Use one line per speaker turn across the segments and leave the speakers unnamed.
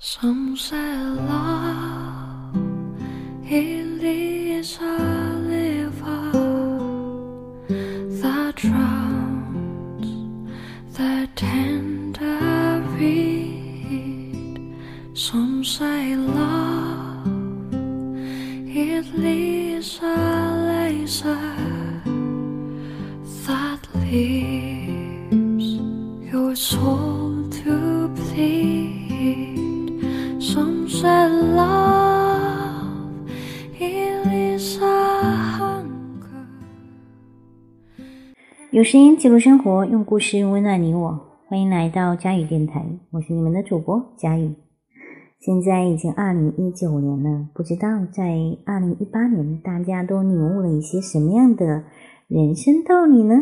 Some say love it is a river that drowns the tender reed. Some say love it is a laser that leaves
有声音记录生活，用故事温暖你我。欢迎来到佳宇电台，我是你们的主播佳宇。现在已经二零一九年了，不知道在二零一八年大家都领悟了一些什么样的人生道理呢？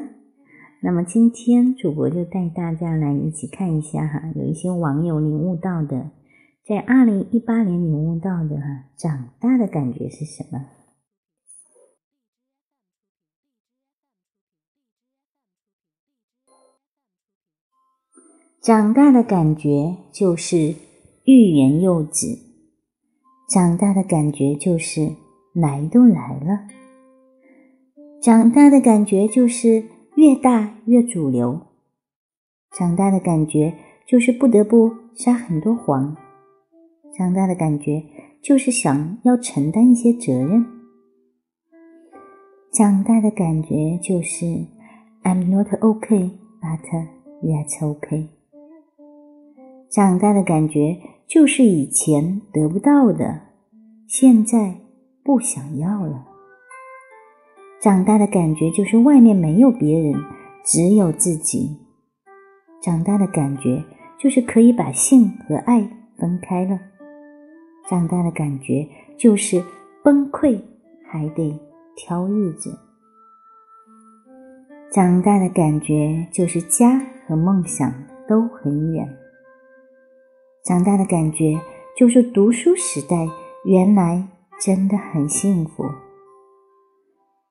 那么今天主播就带大家来一起看一下哈，有一些网友领悟到的，在二零一八年领悟到的哈，长大的感觉是什么？长大的感觉就是欲言又止，长大的感觉就是来都来了，长大的感觉就是越大越主流，长大的感觉就是不得不撒很多谎，长大的感觉就是想要承担一些责任，长大的感觉就是 I'm not okay, but that's okay。长大的感觉就是以前得不到的，现在不想要了。长大的感觉就是外面没有别人，只有自己。长大的感觉就是可以把性和爱分开了。长大的感觉就是崩溃还得挑日子。长大的感觉就是家和梦想都很远。长大的感觉就是读书时代原来真的很幸福。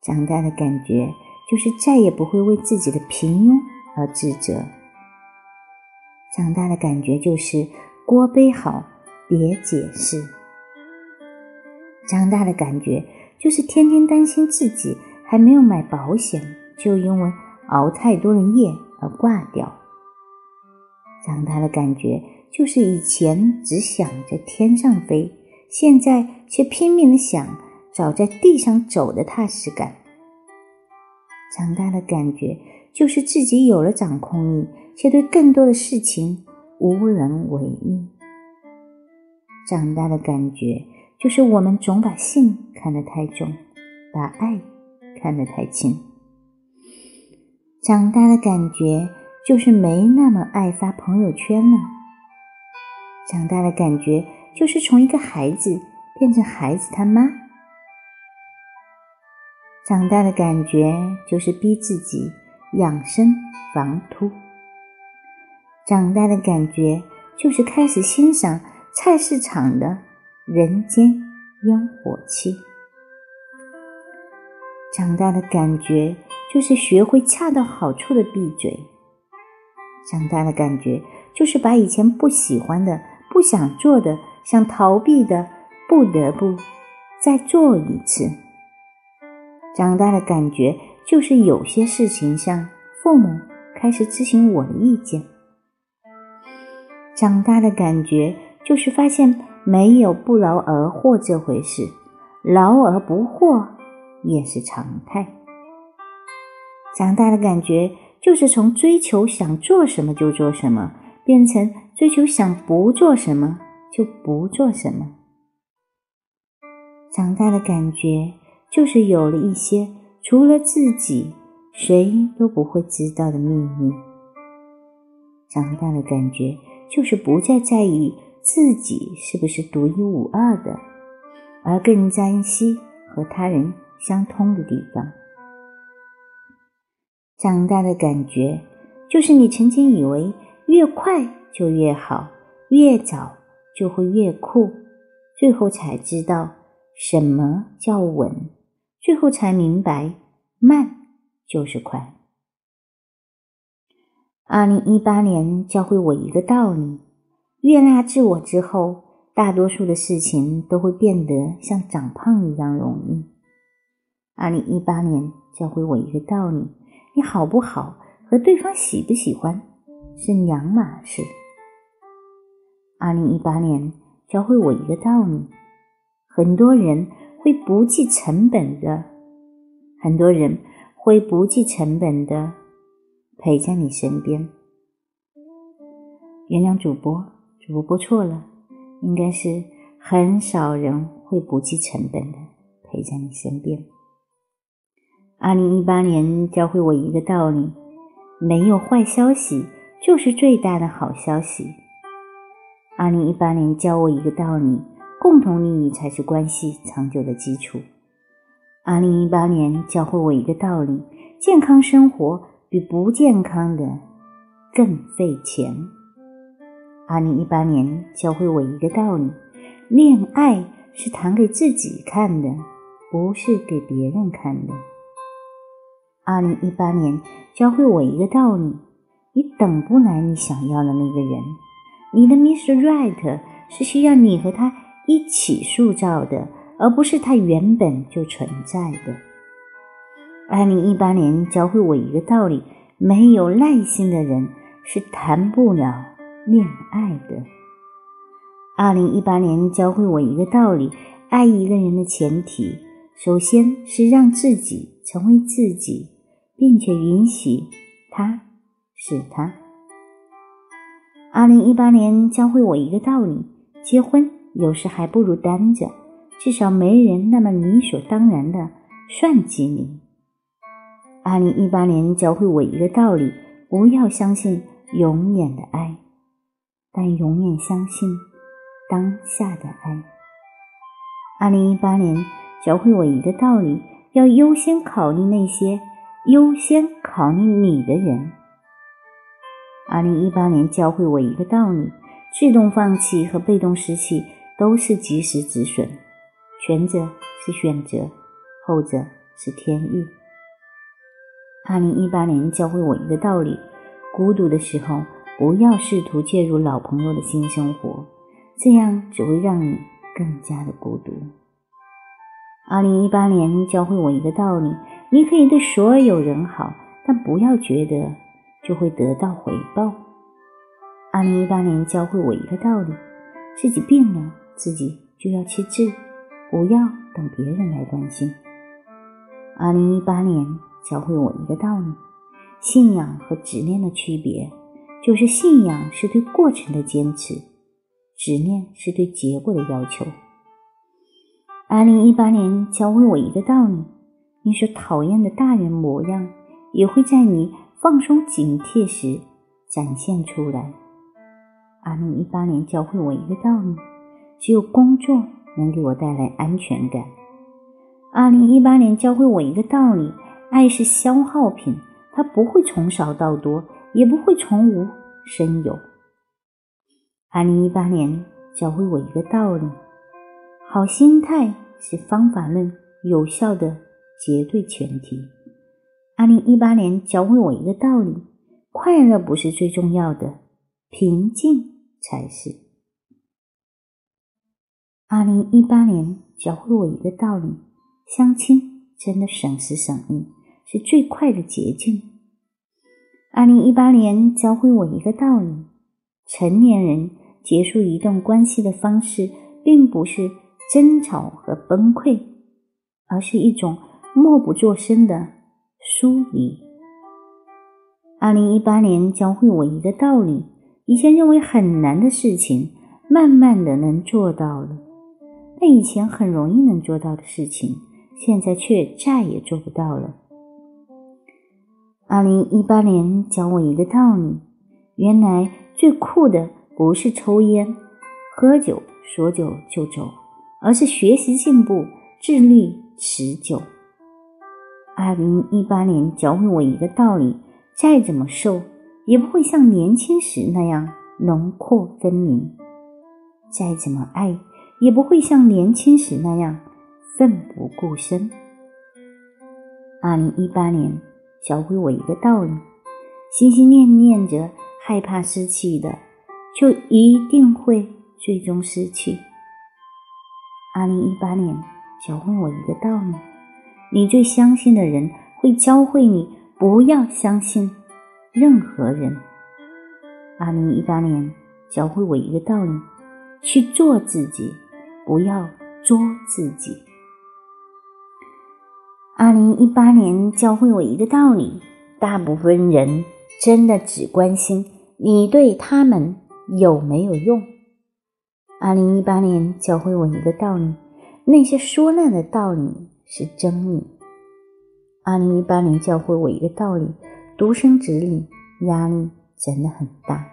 长大的感觉就是再也不会为自己的平庸而自责。长大的感觉就是锅背好，别解释。长大的感觉就是天天担心自己还没有买保险，就因为熬太多的夜而挂掉。长大的感觉就是以前只想着天上飞，现在却拼命的想找在地上走的踏实感。长大的感觉就是自己有了掌控力，却对更多的事情无能为力。长大的感觉就是我们总把性看得太重，把爱看得太轻。长大的感觉。就是没那么爱发朋友圈了。长大的感觉就是从一个孩子变成孩子他妈。长大的感觉就是逼自己养生防秃。长大的感觉就是开始欣赏菜市场的人间烟火气。长大的感觉就是学会恰到好处的闭嘴。长大的感觉就是把以前不喜欢的、不想做的、想逃避的，不得不再做一次。长大的感觉就是有些事情上，父母开始咨询我的意见。长大的感觉就是发现没有不劳而获这回事，劳而不获也是常态。长大的感觉。就是从追求想做什么就做什么，变成追求想不做什么就不做什么。长大的感觉就是有了一些除了自己谁都不会知道的秘密。长大的感觉就是不再在意自己是不是独一无二的，而更珍惜和他人相通的地方。长大的感觉，就是你曾经以为越快就越好，越早就会越酷，最后才知道什么叫稳，最后才明白慢就是快。二零一八年教会我一个道理：悦纳自我之后，大多数的事情都会变得像长胖一样容易。二零一八年教会我一个道理：你好不好和对方喜不喜欢是两码事。二零一八年教会我一个道理：很多人会不计成本的，很多人会不计成本的陪在你身边。原谅主播，主播播错了，应该是很少人会不计成本的陪在你身边。二零一八年教会我一个道理：没有坏消息，就是最大的好消息。二零一八年教我一个道理：共同利益才是关系长久的基础。二零一八年教会我一个道理：健康生活比不健康的更费钱。二零一八年教会我一个道理：恋爱是谈给自己看的，不是给别人看的。二零一八年教会我一个道理：你等不来你想要的那个人，你的 Mr. Right 是需要你和他一起塑造的，而不是他原本就存在的。二零一八年教会我一个道理：没有耐心的人是谈不了恋爱的。二零一八年教会我一个道理：爱一个人的前提，首先是让自己成为自己。并且允许他是他。二零一八年教会我一个道理：结婚有时还不如单着，至少没人那么理所当然的算计你。二零一八年教会我一个道理：不要相信永远的爱，但永远相信当下的爱。二零一八年教会我一个道理：要优先考虑那些。优先考虑你的人。二零一八年教会我一个道理：自动放弃和被动失去都是及时止损，前者是选择，后者是天意。二零一八年教会我一个道理：孤独的时候不要试图介入老朋友的新生活，这样只会让你更加的孤独。二零一八年教会我一个道理。你可以对所有人好，但不要觉得就会得到回报。二零一八年教会我一个道理：自己病了，自己就要去治，不要等别人来关心。二零一八年教会我一个道理：信仰和执念的区别，就是信仰是对过程的坚持，执念是对结果的要求。二零一八年教会我一个道理。你所讨厌的大人模样，也会在你放松警惕时展现出来。二零一八年教会我一个道理：只有工作能给我带来安全感。二零一八年教会我一个道理：爱是消耗品，它不会从少到多，也不会从无生有。二零一八年教会我一个道理：好心态是方法论有效的。绝对前提。二零一八年教会我一个道理：快乐不是最重要的，平静才是。二零一八年教会我一个道理：相亲真的省时省力，是最快的捷径。二零一八年教会我一个道理：成年人结束一段关系的方式，并不是争吵和崩溃，而是一种。默不作声的疏离。二零一八年教会我一个道理：以前认为很难的事情，慢慢的能做到了；但以前很容易能做到的事情，现在却再也做不到了。二零一八年教我一个道理：原来最酷的不是抽烟、喝酒、说走就走，而是学习进步、自律持久。二零一八年教会我一个道理：再怎么瘦，也不会像年轻时那样轮廓分明；再怎么爱，也不会像年轻时那样奋不顾身。二零一八年教会我一个道理：心心念念着害怕失去的，就一定会最终失去。二零一八年教会我一个道理：你最相信的人会教会你不要相信任何人。二零一八年教会我一个道理：去做自己，不要作自己。二零一八年教会我一个道理：大部分人真的只关心你对他们。有没有用？二零一八年教会我一个道理：那些说烂的道理是真理。二零一八年教会我一个道理：独生子女压力真的很大。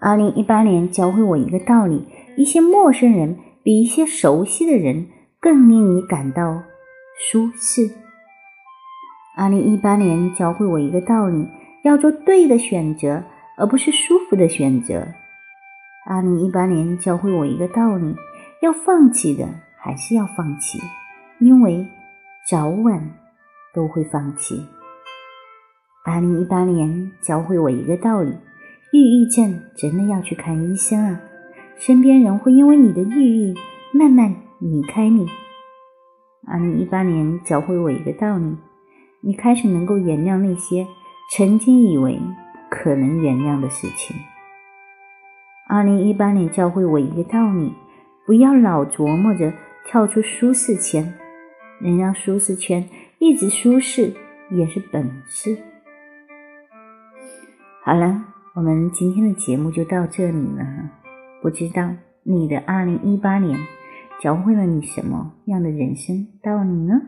二零一八年教会我一个道理：一些陌生人比一些熟悉的人更令你感到舒适。二零一八年教会我一个道理：要做对的选择。而不是舒服的选择。二零一八年教会我一个道理：要放弃的还是要放弃，因为早晚都会放弃。二零一八年教会我一个道理：抑郁症真的要去看医生啊！身边人会因为你的抑郁慢慢离开你。二零一八年教会我一个道理：你开始能够原谅那些曾经以为。可能原谅的事情。二零一八年教会我一个道理：不要老琢磨着跳出舒适圈，能让舒适圈一直舒适也是本事。好了，我们今天的节目就到这里了。不知道你的二零一八年教会了你什么样的人生道理呢？